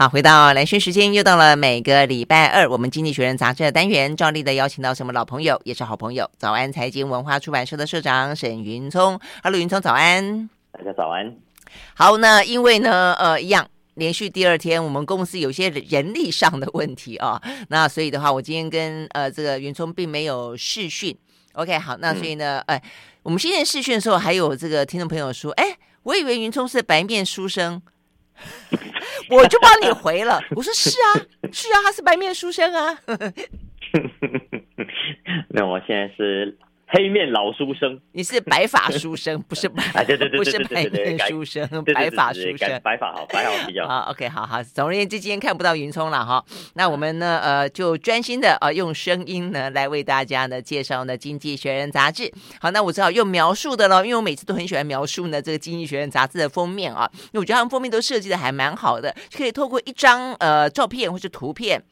好，回到蓝轩时间，又到了每个礼拜二，我们《经济学人》杂志的单元，照例的邀请到什么老朋友，也是好朋友，早安财经文化出版社的社长沈云聪。Hello，云聪，早安。大家早安。好，那因为呢，呃，一样，连续第二天，我们公司有些人力上的问题啊，那所以的话，我今天跟呃这个云聪并没有试讯。OK，好，那所以呢，哎、嗯，我们今天试讯的时候，还有这个听众朋友说，哎，我以为云聪是白面书生。我就帮你回了，我说是啊，是啊，他是白面书生啊。那我现在是。黑面老书生，你是白发书生，不是白，对对对，不是白面书生，白发书生，白发好，白发比较好。好，OK，好好。总而言之，今天看不到云聪了哈。那我们呢，呃，就专心的呃用声音呢来为大家呢介绍呢《经济学人》杂志。好，那我只好用描述的了，因为我每次都很喜欢描述呢这个《经济学人》杂志的封面啊，因为我觉得他们封面都设计的还蛮好的，可以透过一张呃照片或是图片。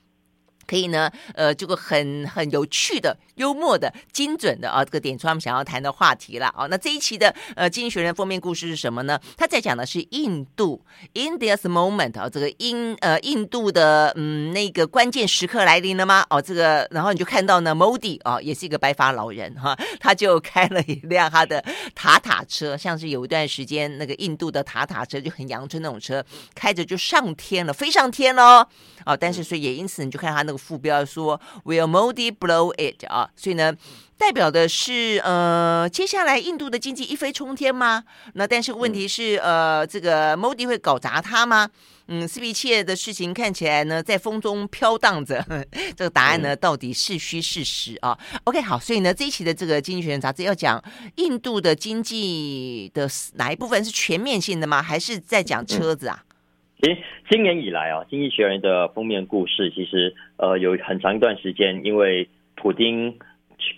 可以呢，呃，这个很很有趣的、幽默的、精准的啊，这个点出他们想要谈的话题了啊。那这一期的呃《经济学人》封面故事是什么呢？他在讲的是印度 India's moment 啊，这个印呃印度的嗯那个关键时刻来临了吗？哦，这个然后你就看到呢，Modi 啊，也是一个白发老人哈、他就开了一辆他的塔塔车，像是有一段时间那个印度的塔塔车就很阳春那种车，开着就上天了，飞上天了哦。但是所以也因此你就看他那个。副标说 “Will Modi blow it” 啊，所以呢，代表的是呃，接下来印度的经济一飞冲天吗？那但是问题是，呃，这个 Modi 会搞砸它吗？嗯，是不是一切的事情看起来呢，在风中飘荡着？这个答案呢，到底是虚是实啊？OK，好，所以呢，这一期的这个《经济学人》杂志要讲印度的经济的哪一部分是全面性的吗？还是在讲车子啊？其实今年以来啊，《经济学人》的封面故事其实呃有很长一段时间，因为普丁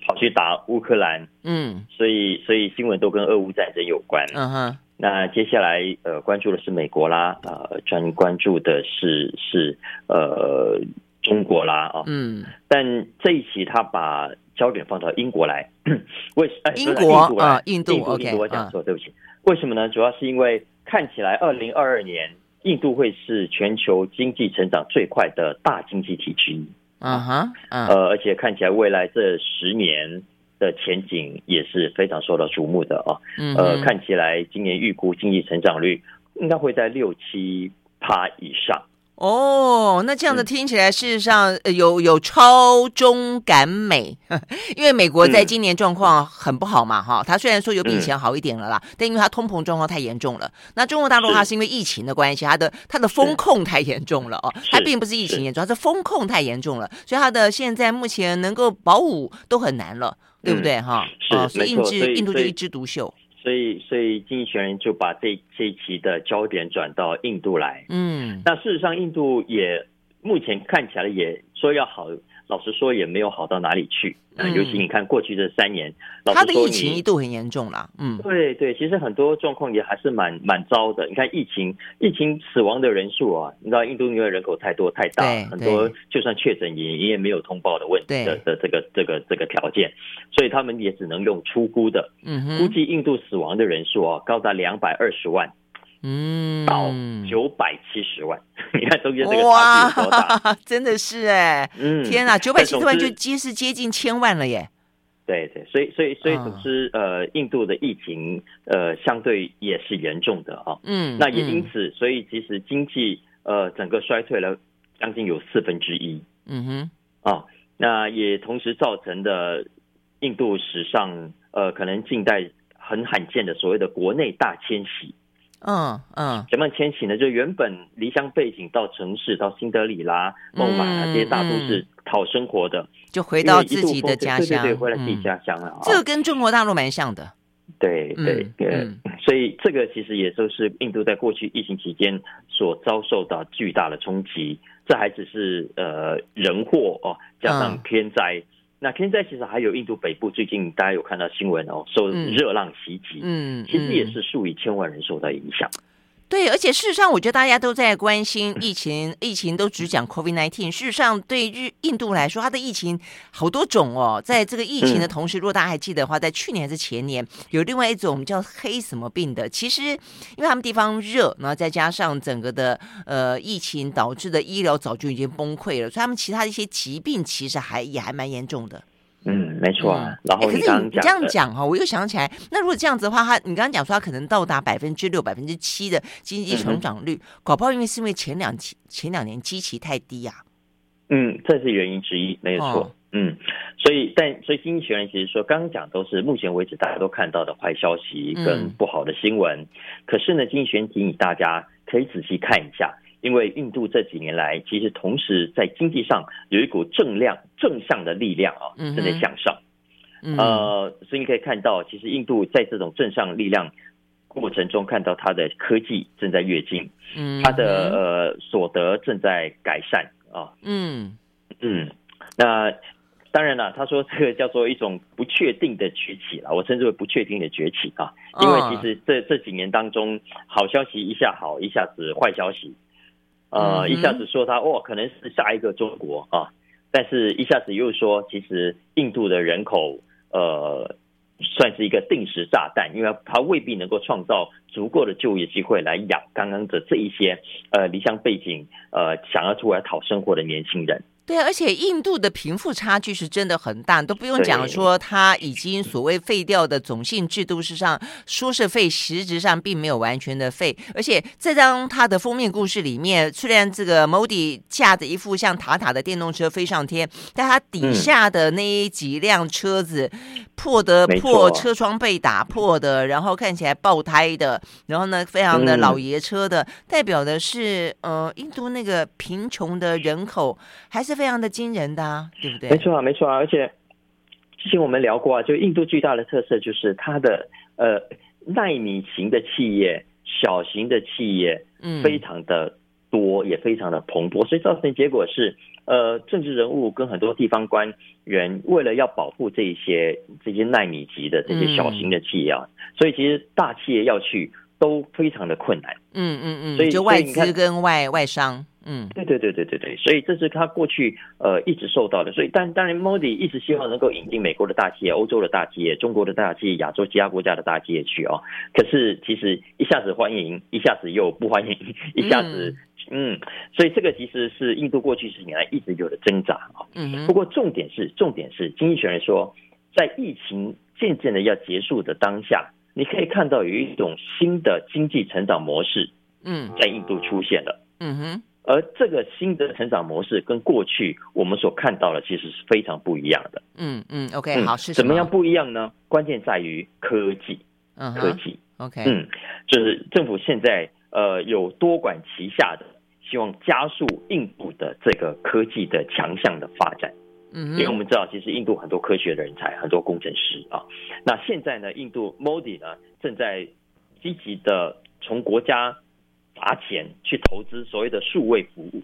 跑去打乌克兰，嗯，所以所以新闻都跟俄乌战争有关。嗯哼，那接下来呃关注的是美国啦，呃专关注的是是呃中国啦啊，嗯，但这一期他把焦点放到英国来，为什么？英国啊，印度，印度，印度，我讲错，对不起。为什么呢？主要是因为看起来二零二二年。印度会是全球经济成长最快的大经济体之一，啊哈，呃，而且看起来未来这十年的前景也是非常受到瞩目的啊，呃，看起来今年预估经济成长率应该会在六七趴以上。哦，那这样子听起来，事实上有有超中赶美，因为美国在今年状况很不好嘛，哈，它虽然说有比以前好一点了啦，但因为它通膨状况太严重了。那中国大陆它是因为疫情的关系，它的它的风控太严重了哦，它并不是疫情严重，它是风控太严重了，所以它的现在目前能够保五都很难了，对不对哈？哦，所以印制印度就一枝独秀。所以，所以经济学人就把这这一期的焦点转到印度来。嗯，那事实上，印度也目前看起来也说要好。老实说，也没有好到哪里去。嗯，尤其你看过去这三年，他的疫情一度很严重了。嗯，对对，其实很多状况也还是蛮蛮糟的。你看疫情，疫情死亡的人数啊，你知道印度因为人口太多太大，很多就算确诊也也没有通报的问题的的这个这个这个条件，所以他们也只能用初估的。嗯，估计印度死亡的人数啊，高达两百二十万。嗯，到九百七十万，你看中间这个差距多大？真的是哎，嗯，天哪，九百七十万就接是接近千万了耶。对对，所以所以所以总之，呃，印度的疫情呃相对也是严重的啊。嗯，那也因此，所以其实经济呃整个衰退了将近有四分之一。嗯哼，啊，那也同时造成的印度史上呃可能近代很罕见的所谓的国内大迁徙。嗯嗯，怎么迁徙呢？就原本离乡背景到城市，到新德里啦、孟买啊这些大都市讨生活的，就回到自己的家乡，对对对，回到自己家乡了。这个跟中国大陆蛮像的。对对对，所以这个其实也就是印度在过去疫情期间所遭受到巨大的冲击。这还只是呃人祸哦，加上天灾。那现在其实还有印度北部，最近大家有看到新闻哦，受热浪袭击，嗯，其实也是数以千万人受到影响。对，而且事实上，我觉得大家都在关心疫情，疫情都只讲 COVID-19。事实上，对日印度来说，它的疫情好多种哦。在这个疫情的同时，如果大家还记得的话，在去年还是前年，有另外一种叫黑什么病的。其实，因为他们地方热，然后再加上整个的呃疫情导致的医疗早就已经崩溃了，所以他们其他的一些疾病其实还也还蛮严重的。嗯，没错啊。然后你刚刚你这样讲哈，我又想起来，那如果这样子的话，他你刚刚讲说他可能到达百分之六、百分之七的经济成长率，嗯、搞不好因为是因为前两期前两年基期太低呀、啊。嗯，这是原因之一，没有错。哦、嗯，所以但所以经济学人其实说，刚刚讲都是目前为止大家都看到的坏消息跟不好的新闻。嗯、可是呢，经济学人提醒大家可以仔细看一下。因为印度这几年来，其实同时在经济上有一股正量正向的力量啊，正在向上。嗯、呃，所以你可以看到，其实印度在这种正向力量过程中，看到它的科技正在跃进，嗯，它的呃所得正在改善啊。嗯嗯，那当然了，他说这个叫做一种不确定的崛起了，我称之为不确定的崛起啊，因为其实这这几年当中，好消息一下好，一下子坏消息。呃，一下子说他哦，可能是下一个中国啊，但是一下子又说，其实印度的人口呃，算是一个定时炸弹，因为它未必能够创造足够的就业机会来养刚刚的这一些呃离乡背景呃想要出来讨生活的年轻人。对，而且印度的贫富差距是真的很大，都不用讲说他已经所谓废掉的种姓制度，事实上说是废，实质上并没有完全的废。而且这张他的封面故事里面，虽然这个 Modi 驾着一副像塔塔的电动车飞上天，但他底下的那几辆车子破的破，车窗被打破的，然后看起来爆胎的，然后呢，非常的老爷车的，代表的是呃，印度那个贫穷的人口还是。非常的惊人的啊，对不对？没错啊，没错啊。而且之前我们聊过啊，就印度最大的特色就是它的呃耐米型的企业、小型的企业，嗯，非常的多，嗯、也非常的蓬勃，所以造成的结果是，呃，政治人物跟很多地方官员为了要保护这些这些纳米级的这些小型的企业啊，嗯、所以其实大企业要去都非常的困难。嗯嗯嗯，所以就外资跟外外商。嗯，对对对对对对，所以这是他过去呃一直受到的，所以但当然，Modi 一直希望能够引进美国的大企业、欧洲的大企业、中国的大企业、亚洲其他国家的大企业去哦。可是其实一下子欢迎，一下子又不欢迎，一下子嗯，嗯，所以这个其实是印度过去十年来一直有的挣扎啊。嗯，不过重点是重点是，经济学人说，在疫情渐渐的要结束的当下，你可以看到有一种新的经济成长模式，嗯，在印度出现了。嗯哼。而这个新的成长模式跟过去我们所看到的其实是非常不一样的。嗯嗯，OK，好，是怎么样不一样呢？关键在于科技，嗯，科技，OK，嗯，就是政府现在呃有多管齐下的，希望加速印度的这个科技的强项的发展。嗯，因为我们知道，其实印度很多科学的人才，很多工程师啊。那现在呢，印度 Modi 呢正在积极的从国家。砸钱去投资所谓的数位服务，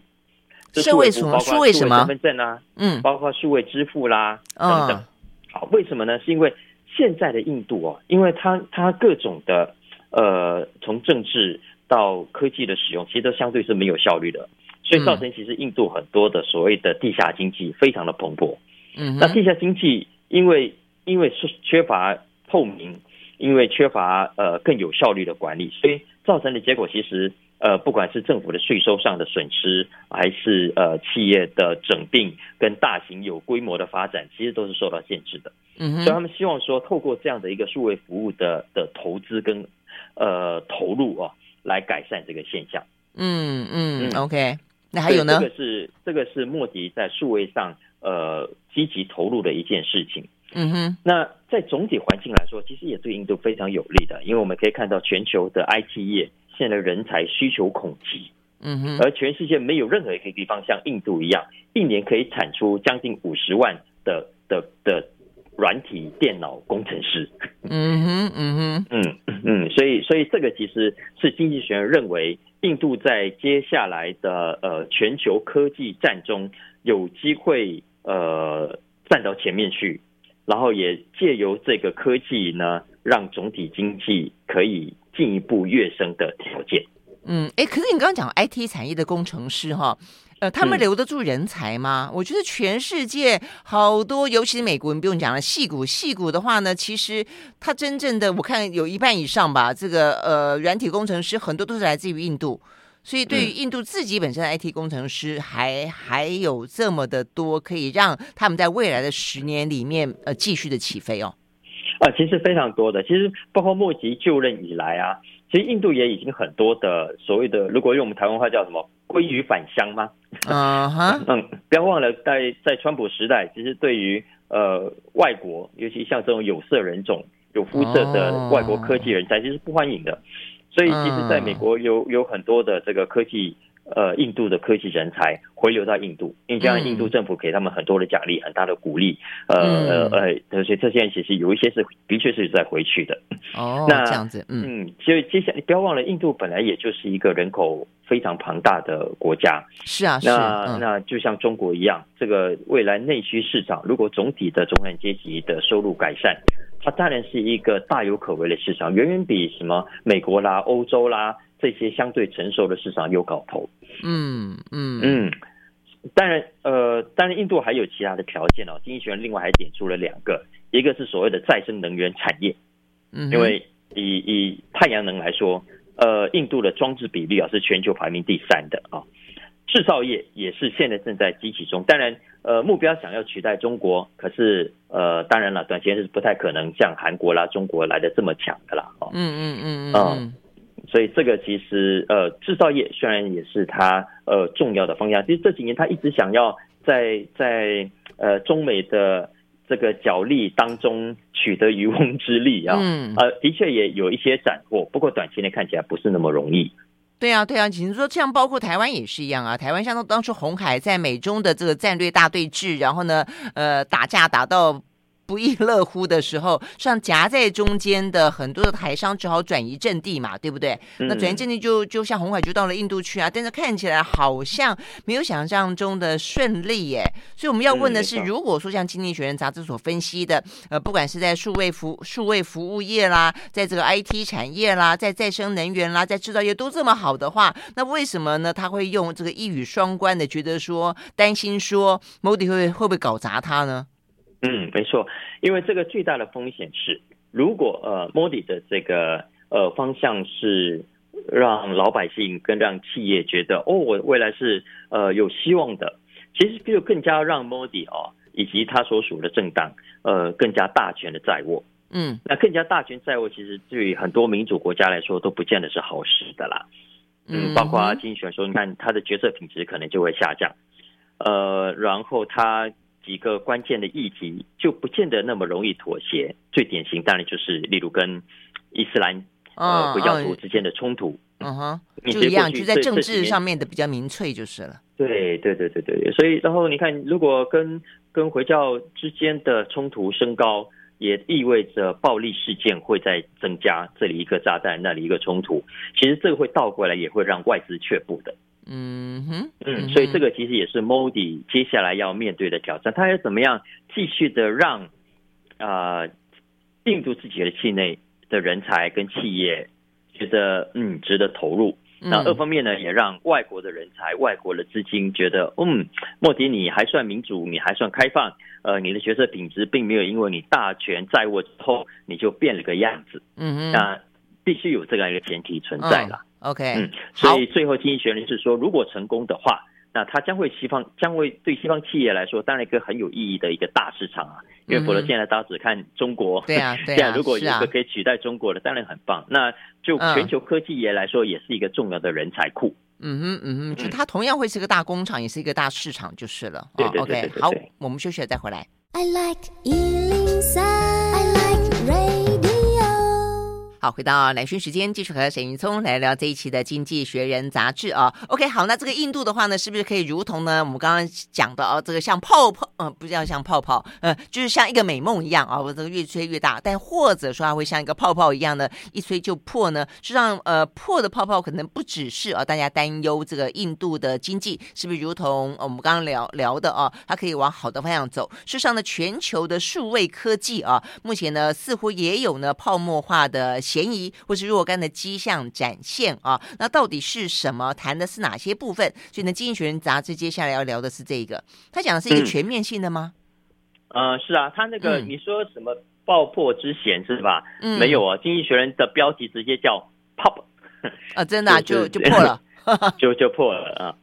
数位什么？数位什么？身份证啊，嗯，包括数位支付啦等等。哦、好，为什么呢？是因为现在的印度哦，因为它它各种的呃，从政治到科技的使用，其实都相对是没有效率的，所以造成其实印度很多的所谓的地下经济非常的蓬勃。嗯，那地下经济因为因为是缺乏透明，因为缺乏呃更有效率的管理，所以造成的结果其实。呃，不管是政府的税收上的损失，还是呃企业的整并跟大型有规模的发展，其实都是受到限制的。嗯哼，所以他们希望说，透过这样的一个数位服务的的投资跟呃投入啊，来改善这个现象。嗯嗯，嗯，OK，那还有呢？这个是这个是莫迪在数位上呃积极投入的一件事情。嗯哼，那在总体环境来说，其实也对印度非常有利的，因为我们可以看到全球的 IT 业。现在人才需求恐急，嗯哼，而全世界没有任何一个地方像印度一样，一年可以产出将近五十万的的的软体电脑工程师，嗯哼，嗯哼，嗯嗯，所以所以这个其实是经济学人认为，印度在接下来的呃全球科技战中有机会呃站到前面去，然后也借由这个科技呢，让总体经济可以。进一步跃升的条件。嗯，哎，可是你刚刚讲 IT 产业的工程师哈，呃，他们留得住人才吗？嗯、我觉得全世界好多，尤其是美国，你不用讲了，细谷，细谷的话呢，其实它真正的我看有一半以上吧，这个呃软体工程师很多都是来自于印度，所以对于印度自己本身的 IT 工程师还、嗯、还有这么的多，可以让他们在未来的十年里面呃继续的起飞哦。啊，其实非常多的，其实包括莫迪就任以来啊，其实印度也已经很多的所谓的，如果用我们台湾话叫什么“鲑鱼返乡”吗？啊哈，嗯，不要忘了在在川普时代，其实对于呃外国，尤其像这种有色人种、有肤色的外国科技人才，其实是不欢迎的。所以，其实在美国有有很多的这个科技。呃，印度的科技人才回流到印度，因为这样印度政府给他们很多的奖励，很大的鼓励。呃呃呃，所以这些人其实有一些是的确是在回去的。哦，那这样子，嗯，嗯，所以接下来你不要忘了，印度本来也就是一个人口非常庞大的国家。是啊，那那就像中国一样，这个未来内需市场，如果总体的中产阶级的收入改善，它当然是一个大有可为的市场，远远比什么美国啦、欧洲啦。这些相对成熟的市场有搞头，嗯嗯嗯，当然呃，当然印度还有其他的条件哦。经济学人另外还点出了两个，一个是所谓的再生能源产业，嗯，因为以以太阳能来说，呃，印度的装置比例啊是全球排名第三的啊，制造业也是现在正在激起中。当然，呃，目标想要取代中国，可是呃，当然了，短期是不太可能像韩国啦、中国来的这么强的啦，哦，嗯嗯嗯嗯。所以这个其实呃，制造业虽然也是它呃重要的方向，其实这几年它一直想要在在呃中美的这个角力当中取得渔翁之利啊，嗯，呃，的确也有一些斩获，不过短期内看起来不是那么容易。对啊，对啊，其实说像包括台湾也是一样啊，台湾像当初红海在美中的这个战略大对峙，然后呢，呃，打架打到。不亦乐乎的时候，像夹在中间的很多的台商只好转移阵地嘛，对不对？嗯、那转移阵地就就像红海就到了印度去啊，但是看起来好像没有想象中的顺利耶。所以我们要问的是，嗯、如果说像《经济学人》杂志所分析的，呃，不管是在数位服数位服务业啦，在这个 IT 产业啦，在再生能源啦，在制造业都这么好的话，那为什么呢？他会用这个一语双关的，觉得说担心说 Modi 会会不会搞砸他呢？嗯，没错，因为这个最大的风险是，如果呃莫迪的这个呃方向是让老百姓跟让企业觉得哦，我未来是呃有希望的，其实就更加让莫迪哦以及他所属的政党呃更加大权的在握。嗯，那更加大权在握，其实对于很多民主国家来说都不见得是好事的啦。嗯，包括阿金选说，你看他的决策品质可能就会下降。呃，然后他。几个关键的议题就不见得那么容易妥协，最典型当然就是例如跟伊斯兰呃回教徒之间的冲突，嗯哼，就一样，就在政治上面的比较民粹就是了。对对对对对，所以然后你看，如果跟跟回教之间的冲突升高，也意味着暴力事件会在增加，这里一个炸弹，那里一个冲突，其实这个会倒过来，也会让外资却步的。嗯哼，嗯，所以这个其实也是 Modi 接下来要面对的挑战，他要怎么样继续的让啊、呃、印度自己的境内的人才跟企业觉得嗯值得投入，那二方面呢，也让外国的人才、外国的资金觉得嗯，莫迪你还算民主，你还算开放，呃，你的决策品质并没有因为你大权在握之后你就变了个样子，嗯嗯，那必须有这样一个前提存在了。OK，嗯，所以最后经济学人是说，如果成功的话，那它将会西方将会对西方企业来说，当然一个很有意义的一个大市场啊。因为否则现在大家只看中国，对啊，对啊，这样如果有一个可以取代中国的，当然很棒。那就全球科技业来说，也是一个重要的人才库。嗯哼，嗯哼，就它同样会是一个大工厂，也是一个大市场，就是了。对对对，好，我们休息了再回来。好，回到蓝轩时间，继续和沈云聪来聊这一期的《经济学人》杂志啊。OK，好，那这个印度的话呢，是不是可以如同呢我们刚刚讲的哦，这个像泡泡，呃，不是要像泡泡，呃，就是像一个美梦一样啊，我这个越吹越大，但或者说它会像一个泡泡一样呢，一吹就破呢？实际上，呃，破的泡泡可能不只是啊，大家担忧这个印度的经济是不是如同我们刚刚聊聊的啊，它可以往好的方向走。事实上呢，全球的数位科技啊，目前呢似乎也有呢泡沫化的。嫌疑或是若干的迹象展现啊。那到底是什么？谈的是哪些部分？所以呢，《经济学人》杂志接下来要聊的是这个，他讲的是一个全面性的吗？嗯、呃，是啊，他那个、嗯、你说什么爆破之嫌是吧？嗯，没有啊，《经济学人》的标题直接叫 “pop”，啊，真的、啊、就就破了，就就破了啊。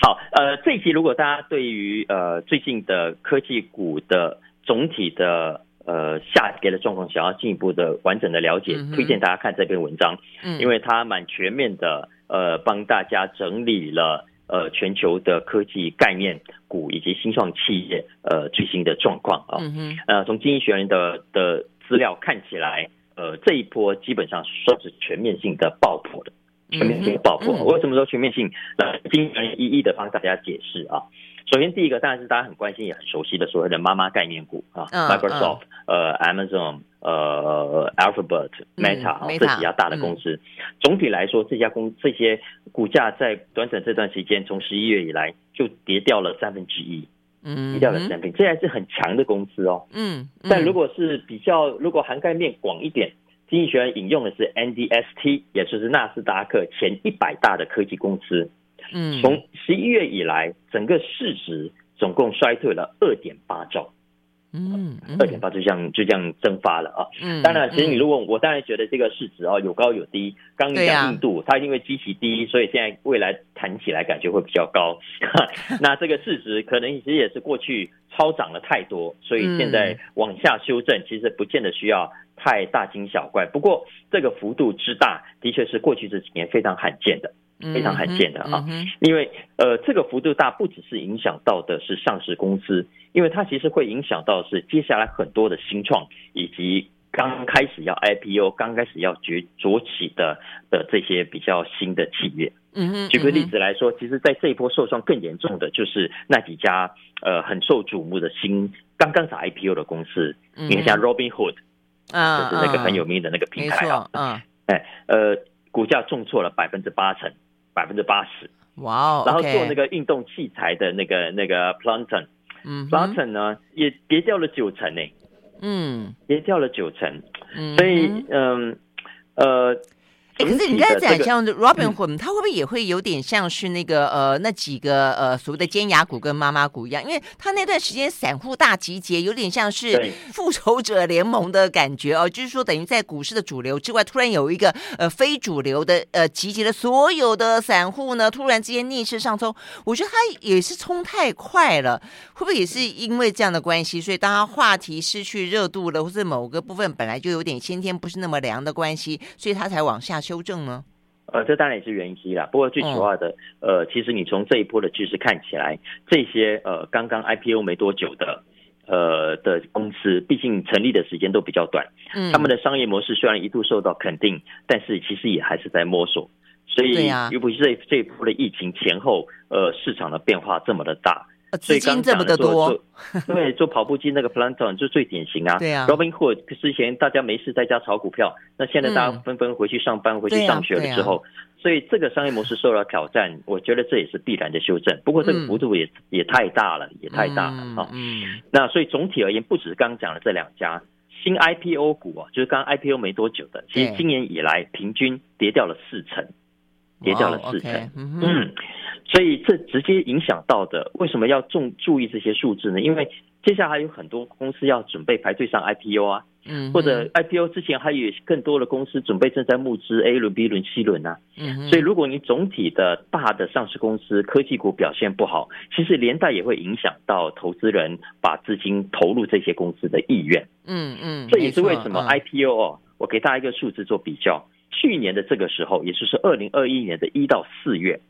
好，呃，这一期如果大家对于呃最近的科技股的总体的呃下跌的状况，想要进一步的完整的了解，嗯、推荐大家看这篇文章，嗯，因为它蛮全面的，呃，帮大家整理了呃全球的科技概念股以及新创企业呃最新的状况啊，呃，从经济学人的的资料看起来，呃，这一波基本上算是全面性的爆破的。全面性的爆破，为什么说全面性？呃，经济一一的帮大家解释啊。首先，第一个当然是大家很关心也很熟悉的所谓的妈妈概念股啊，Microsoft、呃、Amazon、呃、Alphabet、Meta 啊这几家大的公司。总体来说，这家公这些股价在短短这段时间，从十一月以来就跌掉了三分之一，嗯，跌掉了三分，这还是很强的公司哦。嗯，但如果是比较，如果涵盖面广一点。经济学人引用的是 NDST，也就是纳斯达克前一百大的科技公司。嗯，从十一月以来，整个市值总共衰退了二点八兆。嗯，二点八就这样就这样蒸发了啊。嗯，当然，其实你如果我当然觉得这个市值啊有高有低。刚讲印度，它因为基期低，所以现在未来谈起来感觉会比较高。那这个市值可能其实也是过去超涨了太多，所以现在往下修正，其实不见得需要。太大惊小怪，不过这个幅度之大，的确是过去这几年非常罕见的，非常罕见的啊！因为呃，这个幅度大，不只是影响到的是上市公司，因为它其实会影响到是接下来很多的新创以及刚开始要 IPO、刚开始要崛崛起的的这些比较新的企业。嗯哼，举个例子来说，其实，在这一波受创更严重的就是那几家呃很受瞩目的新刚刚才 IPO 的公司，你看像 Robinhood。啊，就是那个很有名的那个平台啊，嗯，哎，呃，股价重挫了百分之八成，百分之八十，哇哦，然后做那个运动器材的那个那个 Planton，嗯，Planton 呢也跌掉了九成呢，嗯，跌掉了九成，所以嗯，呃。可是你刚才讲像 Robinhood，他会不会也会有点像是那个呃那几个呃所谓的尖牙股跟妈妈股一样？因为他那段时间散户大集结，有点像是复仇者联盟的感觉哦。就是说，等于在股市的主流之外，突然有一个呃非主流的呃集结了所有的散户呢，突然之间逆势上冲。我觉得他也是冲太快了，会不会也是因为这样的关系，所以当他话题失去热度了，或者某个部分本来就有点先天不是那么凉的关系，所以他才往下。修正吗？呃，这当然也是原因之一啦。不过最主要的，呃，其实你从这一波的趋势看起来，这些呃刚刚 IPO 没多久的呃的公司，毕竟成立的时间都比较短，嗯，他们的商业模式虽然一度受到肯定，但是其实也还是在摸索。所以，尤其是这这一波的疫情前后，呃，市场的变化这么的大。资金这么的多，对，做跑步机那个 Peloton 就最典型啊。对啊，Robinhood 之前大家没事在家炒股票，那现在大家纷纷回去上班、回去上学了之后，所以这个商业模式受到挑战，我觉得这也是必然的修正。不过这个幅度也也太大了，也太大了啊。嗯，那所以总体而言，不止刚刚讲的这两家新 IPO 股啊，就是刚 IPO 没多久的，其实今年以来平均跌掉了四成，跌掉了四成。嗯。所以这直接影响到的，为什么要重注意这些数字呢？因为接下来还有很多公司要准备排队上 IPO 啊，嗯，或者 IPO 之前还有更多的公司准备正在募资 A 轮、B 轮、C 轮啊，嗯，所以如果你总体的大的上市公司科技股表现不好，其实连带也会影响到投资人把资金投入这些公司的意愿，嗯嗯，这也是为什么 IPO 哦，我给大家一个数字做比较，去年的这个时候，也就是二零二一年的一到四月。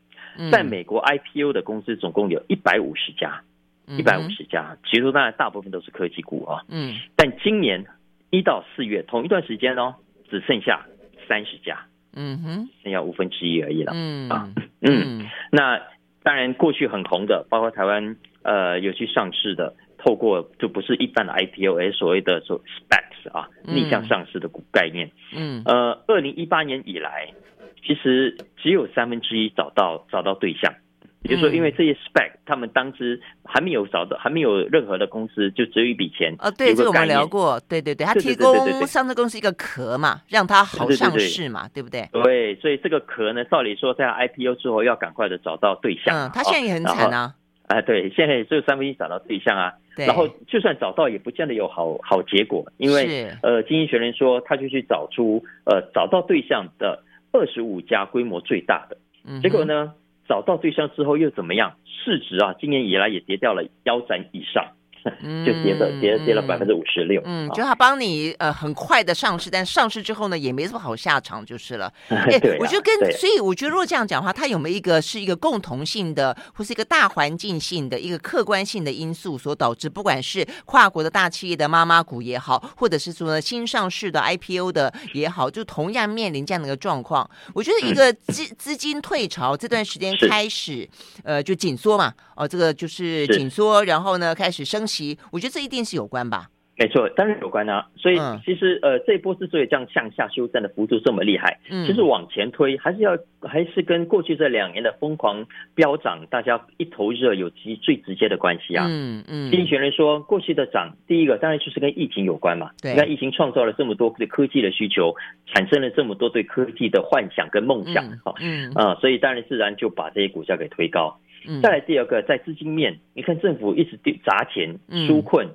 在美国 IPO 的公司总共有一百五十家，一百五十家，其中当然大部分都是科技股啊。嗯，但今年一到四月同一段时间哦，只剩下三十家。嗯哼，剩下五分之一而已了。嗯啊，嗯，那当然过去很红的，包括台湾呃有去上市的，透过就不是一般的 IPO，而所谓的说 SPACs 啊，逆向上市的股概念。嗯，呃，二零一八年以来。其实只有三分之一找到找到对象，也就是说，因为这些 spec，他们当时还没有找到，还没有任何的公司就只有一笔钱。哦，对，这个我们聊过，对对对，他提供上市公司一个壳嘛，让它好上市嘛，对不对？对，所以这个壳呢，照理说在 IPO 之后要赶快的找到对象。嗯，他现在也很惨啊。啊，对，现在也只有三分之一找到对象啊。然后就算找到，也不见得有好好结果，因为呃，经济学人说，他就去找出呃找到对象的二十五家规模最大的，结果呢？找到对象之后又怎么样？市值啊，今年以来也跌掉了腰斩以上。就跌了，跌了跌了百分之五十六。嗯，就他帮你呃很快的上市，但上市之后呢，也没什么好下场，就是了。哎，我觉得跟所以我觉得如果这样讲的话，它有没有一个是一个共同性的，或是一个大环境性的一个客观性的因素所导致，不管是跨国的大企业的妈妈股也好，或者是说呢新上市的 IPO 的也好，就同样面临这样的一个状况。我觉得一个资 资金退潮这段时间开始，呃，就紧缩嘛，哦，这个就是紧缩，然后呢开始升息。我觉得这一定是有关吧？没错，当然有关啊。所以其实呃，这一波之所以这样向下修正的幅度这么厉害，嗯，其实往前推还是要还是跟过去这两年的疯狂飙涨，大家一头热有极最直接的关系啊。嗯嗯，经济学人说过去的涨，第一个当然就是跟疫情有关嘛。对，你看疫情创造了这么多对科技的需求，产生了这么多对科技的幻想跟梦想，哈，嗯啊，所以当然自然就把这些股价给推高。再来第二个，在资金面，你看政府一直砸钱纾困，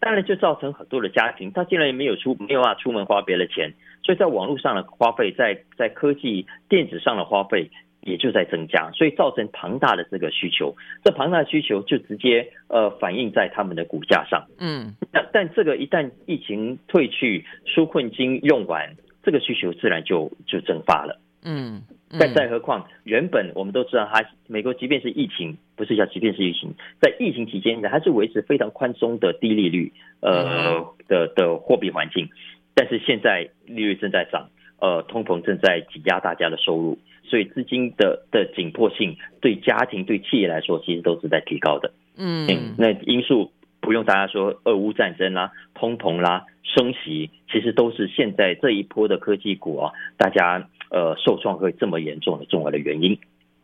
当然就造成很多的家庭，他竟然也没有出没有办法出门花别的钱，所以在网络上的花费，在在科技电子上的花费也就在增加，所以造成庞大的这个需求，这庞大的需求就直接呃反映在他们的股价上。嗯，但但这个一旦疫情退去，纾困金用完，这个需求自然就就蒸发了。嗯。再再何况，原本我们都知道，它美国即便是疫情，不是叫即便是疫情，在疫情期间呢，还是维持非常宽松的低利率，呃的的货币环境。但是现在利率正在涨，呃，通膨正在挤压大家的收入，所以资金的的紧迫性对家庭对企业来说，其实都是在提高的。嗯，嗯，那因素不用大家说，俄乌战争啦、通膨啦、升息，其实都是现在这一波的科技股啊，大家。呃，受创会这么严重的重要的原因，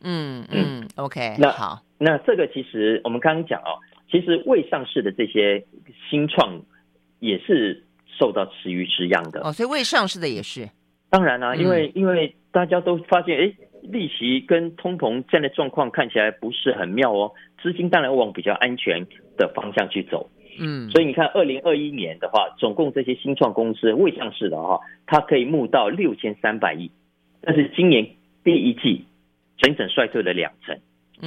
嗯嗯，OK，那好，那这个其实我们刚刚讲哦，其实未上市的这些新创也是受到池鱼之殃的。哦，所以未上市的也是，当然啦、啊，因为、嗯、因为大家都发现，哎，利息跟通膨这样的状况看起来不是很妙哦，资金当然往比较安全的方向去走。嗯，所以你看，二零二一年的话，总共这些新创公司未上市的话，它可以募到六千三百亿。但是今年第一季整整衰退了两成，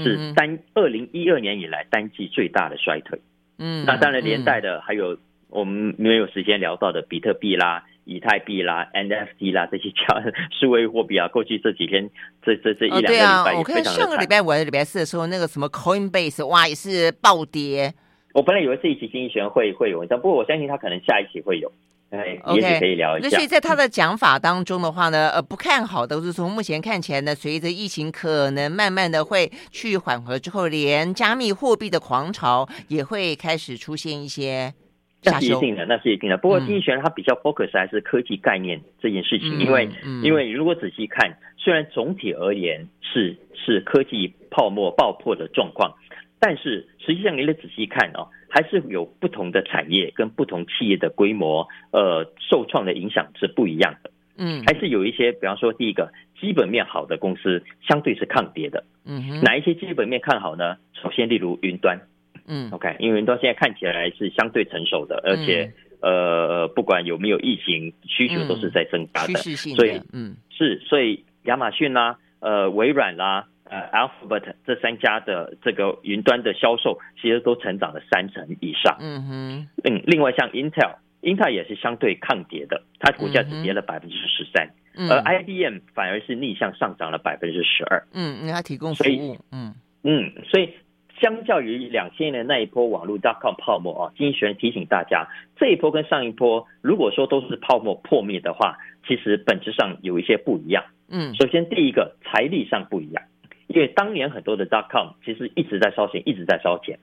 是单二零一二年以来单季最大的衰退。嗯，那当然连带的还有我们没有时间聊到的比特币啦、以太币啦、NFT 啦这些叫 数位货币啊。过去这几天这这这一两个礼拜也非常的惨。我看上个礼拜五礼拜四的时候，那个什么 Coinbase 哇也是暴跌。我本来以为这一期经济学会会有文章，不过我相信他可能下一期会有。哎，OK，也许可以聊一下。那所以在他的讲法当中的话呢，呃，不看好的，就是从目前看起来呢，随着疫情可能慢慢的会去缓和之后，连加密货币的狂潮也会开始出现一些。那是一定的，那是一定的。不过经济学人他比较 focus 还是科技概念这件事情，嗯、因为、嗯、因为如果仔细看，虽然总体而言是是科技泡沫爆破的状况，但是实际上你得仔细看哦。还是有不同的产业跟不同企业的规模，呃，受创的影响是不一样的。嗯，还是有一些，比方说，第一个基本面好的公司相对是抗跌的。嗯哼，哪一些基本面看好呢？首先，例如云端。嗯，OK，因为云端现在看起来是相对成熟的，而且呃，不管有没有疫情，需求都是在增加的。所以，嗯，是，所以亚马逊啦，呃，微软啦。呃，Alphabet 这三家的这个云端的销售，其实都成长了三成以上。嗯哼，嗯，另外像 Intel，Intel 也是相对抗跌的，它股价只跌了百分之十三，而 IBM 反而是逆向上涨了百分之十二。嗯，因为它提供服务。嗯嗯，所以相较于两千年那一波网络 dot com 泡沫啊，经济学人提醒大家，这一波跟上一波，如果说都是泡沫破灭的话，其实本质上有一些不一样。嗯，首先第一个财力上不一样。因为当年很多的 dot com 其实一直在烧钱，一直在烧钱，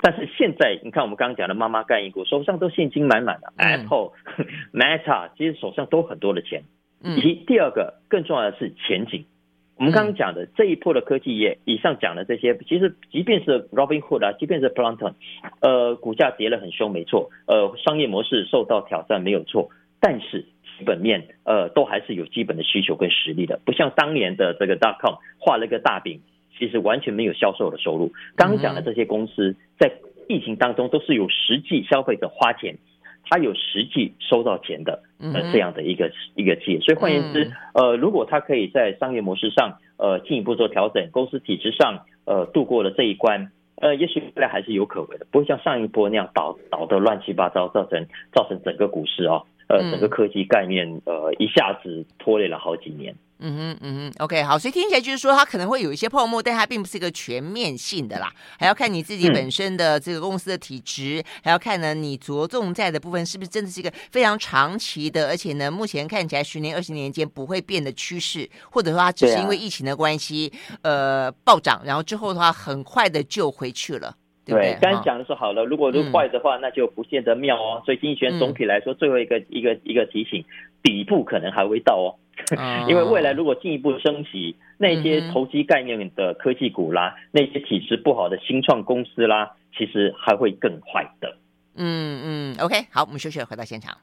但是现在你看我们刚刚讲的妈妈概念股，手上都现金满满的、嗯、，Apple、Meta 其实手上都很多的钱，以及第二个更重要的是前景。我我们刚刚讲的这一波的科技业，以上讲的这些，其实即便是 Robinhood 啊，即便是 Planton，呃，股价跌了很凶，没错，呃，商业模式受到挑战，没有错，但是基本面，呃，都还是有基本的需求跟实力的，不像当年的这个 dot-com 画了个大饼，其实完全没有销售的收入。刚刚讲的这些公司在疫情当中都是有实际消费者花钱。他有实际收到钱的呃这样的一个一个企业，所以换言之，呃，如果他可以在商业模式上呃进一步做调整，公司体制上呃度过了这一关，呃，也许未来还是有可为的，不会像上一波那样倒倒的乱七八糟，造成造成整个股市啊，呃，整个科技概念呃一下子拖累了好几年。嗯哼，嗯哼，OK，好，所以听起来就是说，它可能会有一些泡沫，但它并不是一个全面性的啦，还要看你自己本身的这个公司的体质，嗯、还要看呢你着重在的部分是不是真的是一个非常长期的，而且呢，目前看起来十年、二十年间不会变的趋势，或者说它只是因为疫情的关系，啊、呃，暴涨，然后之后的话很快的就回去了，对？刚刚讲的说好了，如果是坏的话，嗯、那就不见得妙哦。所以经济学总体来说，最后一个、嗯、一个一个提醒，底部可能还未到哦。因为未来如果进一步升级，那些投机概念的科技股啦，那些体质不好的新创公司啦，其实还会更坏的。嗯嗯，OK，好，我们休息，回到现场。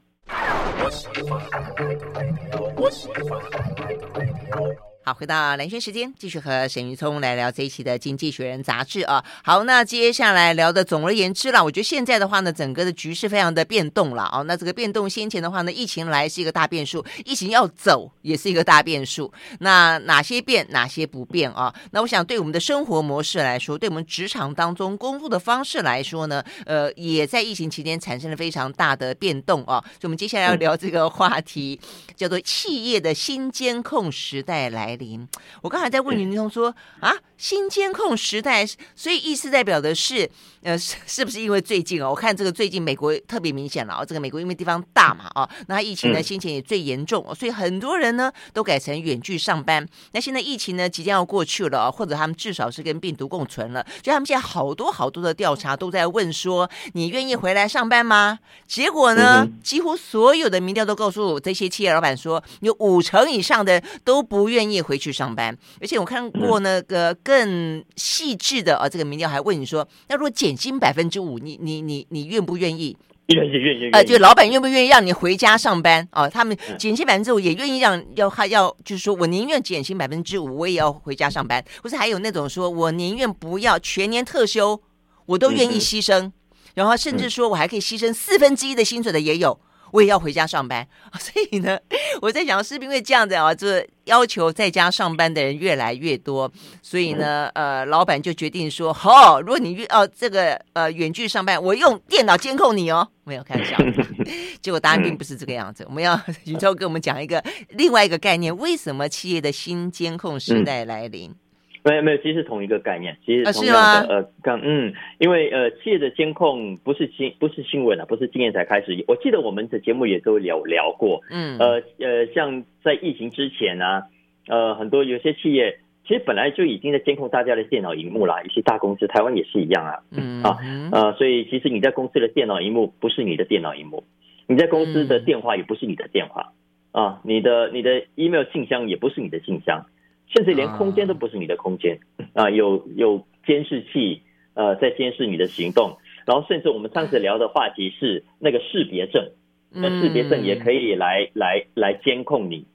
好，回到蓝轩时间，继续和沈玉聪来聊这一期的《经济学人》杂志啊。好，那接下来聊的，总而言之啦，我觉得现在的话呢，整个的局势非常的变动了啊。那这个变动，先前的话呢，疫情来是一个大变数，疫情要走也是一个大变数。那哪些变，哪些不变啊？那我想，对我们的生活模式来说，对我们职场当中工作的方式来说呢，呃，也在疫情期间产生了非常大的变动啊。所以，我们接下来要聊这个话题，叫做企业的新监控时代来。来临，我刚才在问云通说啊，新监控时代，所以意思代表的是，呃，是是不是因为最近哦，我看这个最近美国特别明显了啊，这个美国因为地方大嘛啊，那疫情呢先前也最严重，所以很多人呢都改成远距上班。那现在疫情呢即将要过去了，或者他们至少是跟病毒共存了，所以他们现在好多好多的调查都在问说，你愿意回来上班吗？结果呢，几乎所有的民调都告诉我这些企业老板说，有五成以上的都不愿意。回去上班，而且我看过那个更细致的啊，这个民调还问你说，那如果减薪百分之五，你你你你愿不愿意？愿意愿意愿意。呃，就老板愿不愿意让你回家上班啊？他们减薪百分之五也愿意让要他要，就是说我宁愿减薪百分之五，我也要回家上班。不是还有那种说我宁愿不要全年特休，我都愿意牺牲，然后甚至说我还可以牺牲四分之一的薪水的也有。我也要回家上班，所以呢，我在想，是不是因为这样子啊，这要求在家上班的人越来越多，所以呢，呃，老板就决定说，好、哦，如果你越哦这个呃远距上班，我用电脑监控你哦，没有开玩笑，结果答案并不是这个样子。我们要宇宙跟我们讲一个另外一个概念，为什么企业的新监控时代来临？没有没有，其实是同一个概念，其实同样的、啊、呃，刚嗯，因为呃，企业的监控不是新不是新闻啊，不是今年才开始。我记得我们的节目也都聊聊过，嗯，呃呃，像在疫情之前啊，呃，很多有些企业其实本来就已经在监控大家的电脑荧幕啦，一些大公司，台湾也是一样啊，嗯啊呃，所以其实你在公司的电脑荧幕不是你的电脑荧幕，你在公司的电话也不是你的电话，啊，你的你的 email 信箱也不是你的信箱。甚至连空间都不是你的空间。啊，啊！有有监视器呃在监视你的行动，然后甚至我们上次聊的话题是那个识别证，那识别证也可以来来来监控你，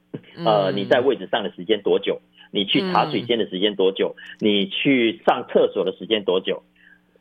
呃，你在位置上的时间多久，你去茶水间的时间多久，你去上厕所的时间多久。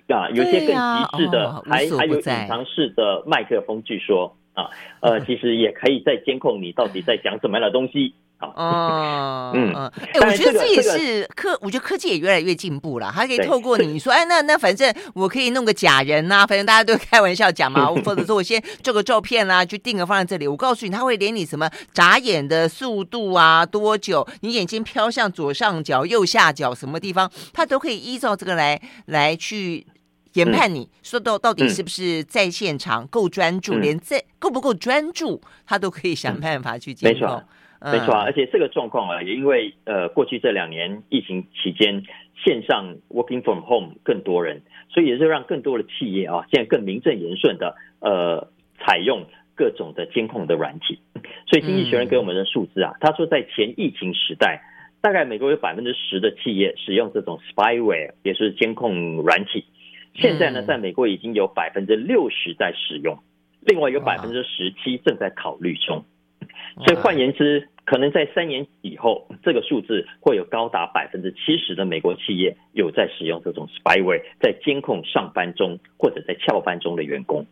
啊？有些更极致的，还还有隐藏式的麦克风，据说。啊，呃，其实也可以在监控你到底在讲什么样的东西。哦，嗯嗯，哎，我觉得这也是科，我觉得科技也越来越进步了，还可以透过你说，哎，那那反正我可以弄个假人呐，反正大家都开玩笑讲嘛，或者说我先做个照片啦，就定个放在这里，我告诉你，他会连你什么眨眼的速度啊，多久，你眼睛飘向左上角、右下角什么地方，他都可以依照这个来来去研判你说到到底是不是在现场够专注，连在够不够专注，他都可以想办法去监控。没错啊，而且这个状况啊，也因为呃过去这两年疫情期间线上 working from home 更多人，所以也是让更多的企业啊现在更名正言顺的呃采用各种的监控的软体。所以经济学人给我们的数字啊，他说在前疫情时代，大概美国有百分之十的企业使用这种 spyware，也是监控软体。现在呢，在美国已经有百分之六十在使用，另外有百分之十七正在考虑中。所以换言之，可能在三年以后，这个数字会有高达百分之七十的美国企业有在使用这种 spyware，在监控上班中或者在翘班中的员工。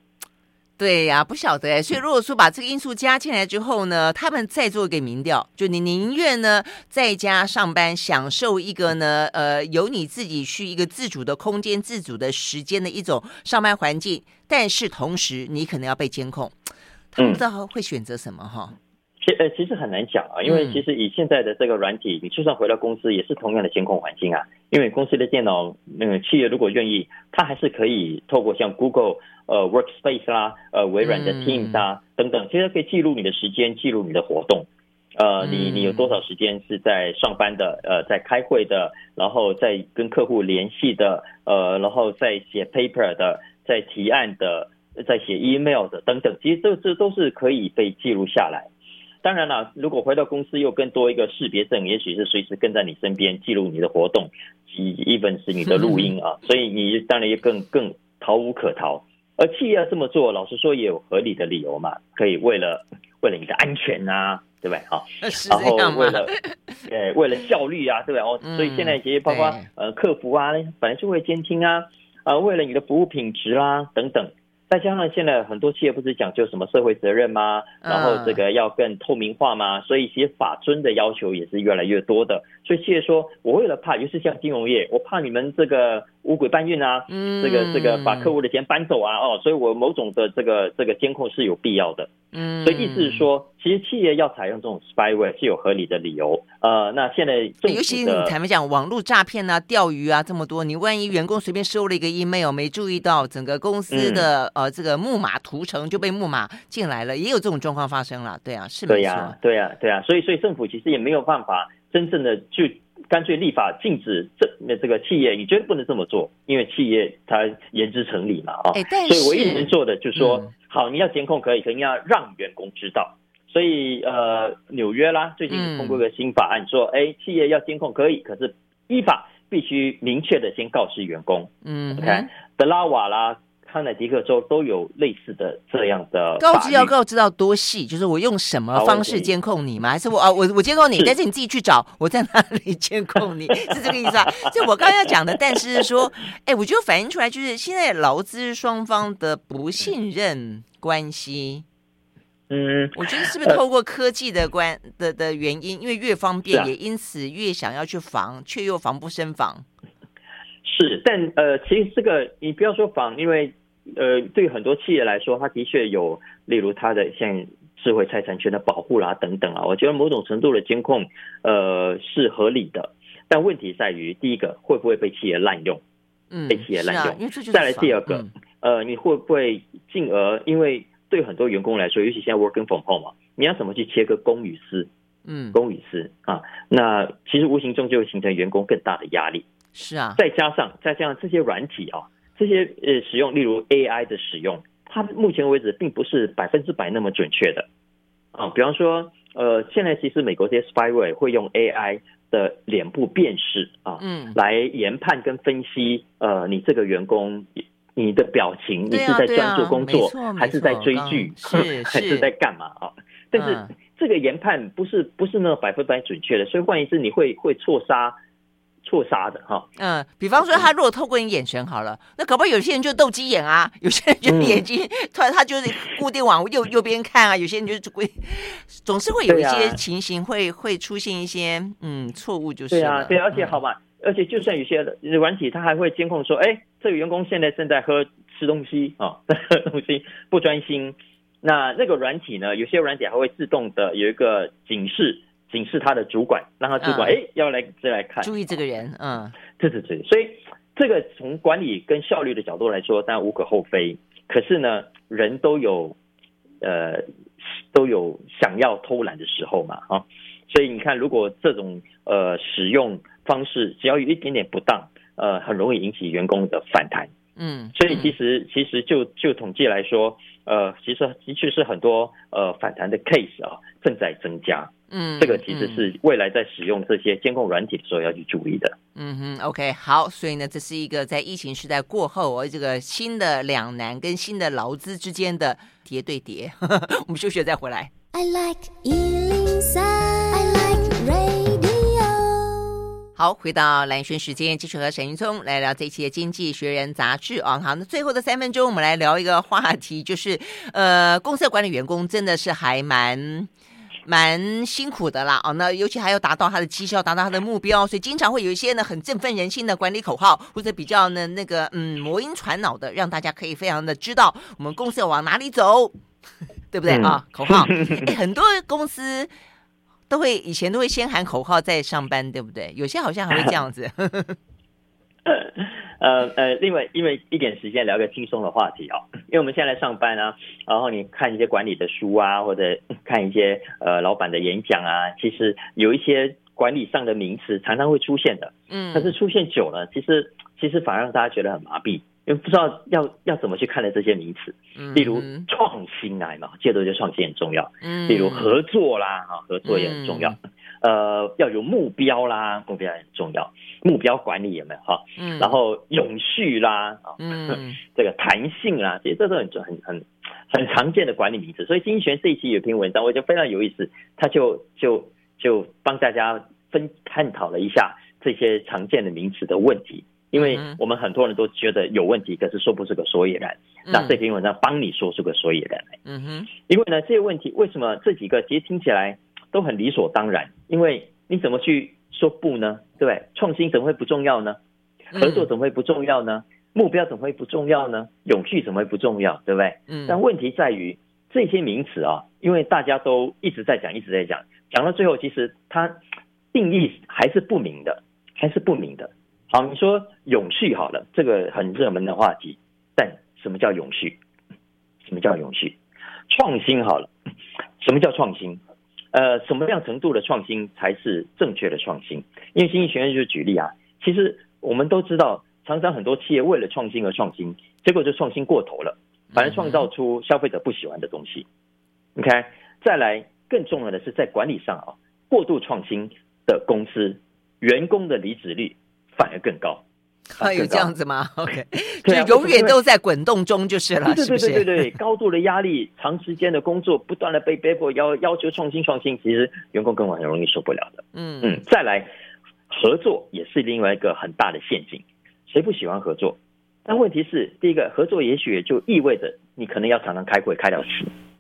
对呀，不晓得哎。所以如果说把这个因素加进来之后呢，他们再做一个民调，就你宁愿呢在家上班，享受一个呢呃由你自己去一个自主的空间、自主的时间的一种上班环境，但是同时你可能要被监控，他们不知道会选择什么哈。嗯其呃，其实很难讲啊，因为其实以现在的这个软体，你就算回到公司，也是同样的监控环境啊。因为公司的电脑，那个企业如果愿意，它还是可以透过像 Google 呃 Workspace 啦，呃微软的 Teams 啊等等，其实可以记录你的时间，记录你的活动。呃，你你有多少时间是在上班的，呃，在开会的，然后在跟客户联系的，呃，然后在写 paper 的，在提案的，在写 email 的等等，其实这这都是可以被记录下来。当然了，如果回到公司又更多一个识别证，也许是随时跟在你身边记录你的活动，以 even 是你的录音啊，所以你当然也更更逃无可逃。而企业要这么做，老实说也有合理的理由嘛，可以为了为了你的安全啊，对不对啊？然后为了呃 为了效率啊，对不对哦？所以现在这些包括呃客服啊，本来就会监听啊，啊为了你的服务品质啦、啊、等等。再加上现在很多企业不是讲究什么社会责任吗？然后这个要更透明化吗？所以其实法遵的要求也是越来越多的。所以企业说，我为了怕，尤其是像金融业，我怕你们这个五鬼搬运啊，嗯这个这个把客户的钱搬走啊，哦，所以我某种的这个这个监控是有必要的。嗯，所以意思是说，其实企业要采用这种 spyware 是有合理的理由。呃，那现在尤其你坦白讲，网络诈骗啊、钓鱼啊这么多，你万一员工随便收了一个 email，没注意到整个公司的、嗯、呃这个木马屠城就被木马进来了，也有这种状况发生了。对啊，是没错。对呀、啊，对呀、啊，对啊。所以所以政府其实也没有办法真正的就干脆立法禁止这那这个企业，你绝对不能这么做，因为企业它言之成理嘛啊。所以我一直做的就是说。嗯好，你要监控可以，肯定要让员工知道。所以，呃，纽约啦，最近通过一个新法案，说，哎、嗯，企业要监控可以，可是依法必须明确的先告知员工。嗯，OK，德拉瓦啦、康乃狄克州都有类似的这样的告知，要告知到多细？就是我用什么方式监控你吗？还是我啊，我我监控你，但是你自己去找我在哪里监控你，是这个意思啊？就我刚刚要讲的，但是说，哎，我就反映出来，就是现在劳资双方的不信任。关系，嗯，我觉得是不是透过科技的关的的原因，因为越方便，也因此越想要去防，却又防不胜防。是，但呃，其实这个你不要说防，因为呃，对很多企业来说，它的确有，例如它的像智慧财产权的保护啦等等啊，我觉得某种程度的监控呃是合理的，但问题在于第一个会不会被企业滥用？嗯，被企业滥用，啊、再来第二个。嗯呃，你会不会进而？因为对很多员工来说，尤其现在 working from home 嘛，你要怎么去切割公与私？嗯，公与私啊，那其实无形中就会形成员工更大的压力。是啊，再加上再加上这些软体啊，这些呃使用，例如 AI 的使用，它目前为止并不是百分之百那么准确的啊。比方说，呃，现在其实美国这些 spyware 会用 AI 的脸部辨识啊，嗯，来研判跟分析呃你这个员工。你的表情，你是在专注工作，啊啊、还是在追剧，还是在干嘛啊？但是这个研判不是不是那么百分百准确的，所以换言之，你会会错杀错杀的哈。嗯，比方说他如果透过你眼神好了，那搞不好有些人就斗鸡眼啊，有些人就眼睛、嗯、突然他就是固定往 右右边看啊，有些人就是会总是会有一些情形会、啊、会出现一些嗯错误，就是对啊，对，而且好吧。嗯而且，就算有些软体，它还会监控说，哎，这个员工现在正在喝吃东西啊，在 喝东西不专心。那那个软体呢？有些软体还会自动的有一个警示，警示他的主管，让他主管哎、嗯、要来再来看，注意这个人。嗯，对对对。所以这个从管理跟效率的角度来说，当然无可厚非。可是呢，人都有呃都有想要偷懒的时候嘛，啊。所以你看，如果这种呃使用方式只要有一点点不当，呃，很容易引起员工的反弹。嗯，所以其实其实就就统计来说，呃，其实的确是很多呃反弹的 case 啊正在增加。嗯，这个其实是未来在使用这些监控软体的时候要去注意的。嗯哼，OK，好，所以呢，这是一个在疫情时代过后，哦，这个新的两难跟新的劳资之间的叠对叠。我们休息再回来。I like 103, I like radio。好，回到蓝轩时间，继续和沈云聪来聊这一期的《经济学人》杂志啊。好，那最后的三分钟，我们来聊一个话题，就是呃，公司管理员工真的是还蛮。蛮辛苦的啦，哦，那尤其还要达到他的绩效，达到他的目标，所以经常会有一些呢很振奋人心的管理口号，或者比较呢那个嗯魔音传脑的，让大家可以非常的知道我们公司要往哪里走，对不对、嗯、啊？口号，哎，很多公司都会以前都会先喊口号再上班，对不对？有些好像还会这样子。呃呃，另外，因为一点时间聊个轻松的话题哦，因为我们现在来上班啊，然后你看一些管理的书啊，或者看一些呃老板的演讲啊，其实有一些管理上的名词常常会出现的，嗯，但是出现久了，其实其实反而让大家觉得很麻痹，因为不知道要要怎么去看待这些名词，例如创新啊嘛，借着就创新很重要，嗯，例如合作啦，啊，合作也很重要。嗯呃，要有目标啦，目标很重要。目标管理有没有哈？嗯。然后永续啦，啊，嗯，这个弹性啦，其实这都很很很很常见的管理名词。所以经济学人这一期有篇文章，我觉得非常有意思，他就就就帮大家分探讨了一下这些常见的名词的问题。因为我们很多人都觉得有问题，可是说不出个所以然。那这篇文章帮你说出个所以然来。嗯哼。因为呢，这些问题为什么这几个其实听起来？都很理所当然，因为你怎么去说不呢？对不对？创新怎么会不重要呢？合作怎么会不重要呢？目标怎么会不重要呢？永续怎么会不重要？对不对？嗯。但问题在于这些名词啊，因为大家都一直在讲，一直在讲，讲到最后，其实它定义还是不明的，还是不明的。好，你说永续好了，这个很热门的话题，但什么叫永续？什么叫永续？创新好了，什么叫创新？呃，什么样程度的创新才是正确的创新？因为经济学院就举例啊，其实我们都知道，常常很多企业为了创新而创新，结果就创新过头了，反而创造出消费者不喜欢的东西。OK，再来更重要的是在管理上啊，过度创新的公司，员工的离职率反而更高。还 有这样子吗？OK，就永远都在滚动中就是了，对对对对对，高度的压力，长时间的工作，不断的被逼迫要要求创新创新，其实员工根本很容易受不了的。嗯嗯，再来合作也是另外一个很大的陷阱，谁不喜欢合作？但问题是，第一个合作也许就意味着你可能要常常开会开到死，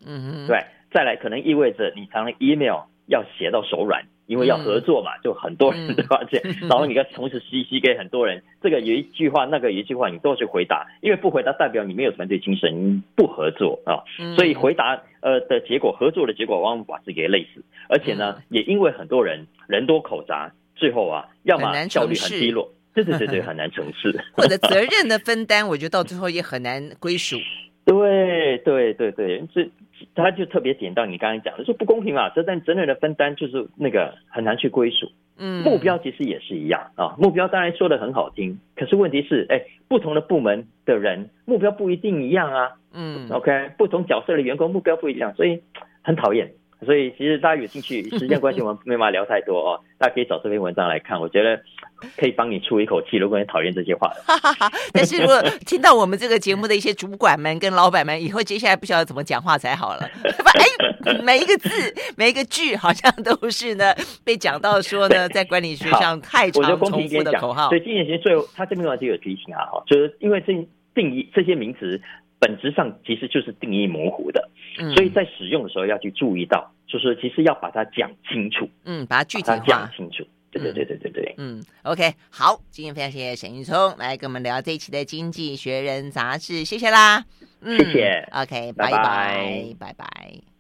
嗯嗯，对，再来可能意味着你常常 email 要写到手软。因为要合作嘛，就很多人对吧？这、嗯、然后你要同时 CC 给很多人，这个有一句话，那个有一句话，你都要去回答，因为不回答代表你没有团队精神，你不合作啊。所以回答呃的结果，合作的结果往往把自己给累死，而且呢，也因为很多人人多口杂，最后啊，要么效率很低落，对对对对，很难成事，或者责任的分担，我觉得到最后也很难归属。对对对对，这他就特别点到你刚才讲的，说不公平嘛，这但责任的分担就是那个很难去归属。嗯，目标其实也是一样啊，目标当然说的很好听，可是问题是，哎，不同的部门的人目标不一定一样啊。嗯，OK，不同角色的员工目标不一样，所以很讨厌。所以其实大家有兴趣，时间关系我们没办法聊太多哦。大家可以找这篇文章来看，我觉得可以帮你出一口气。如果你讨厌这些话的，但是如果听到我们这个节目的一些主管们跟老板们，以后接下来不晓得怎么讲话才好了。哎，每一个字、每一个句，好像都是呢被讲到说呢，在管理学上太常重复的口号。所以今年其实最后他这篇文章就有提醒啊，就是因为这定义这些名词。本质上其实就是定义模糊的，嗯，所以在使用的时候要去注意到，就是其实要把它讲清楚，嗯，把它具体化。讲清楚，对对对对对对，嗯，OK，好，今天非常谢谢沈云聪来跟我们聊这一期的《经济学人》杂志，谢谢啦，嗯，谢谢，OK，拜拜，拜拜。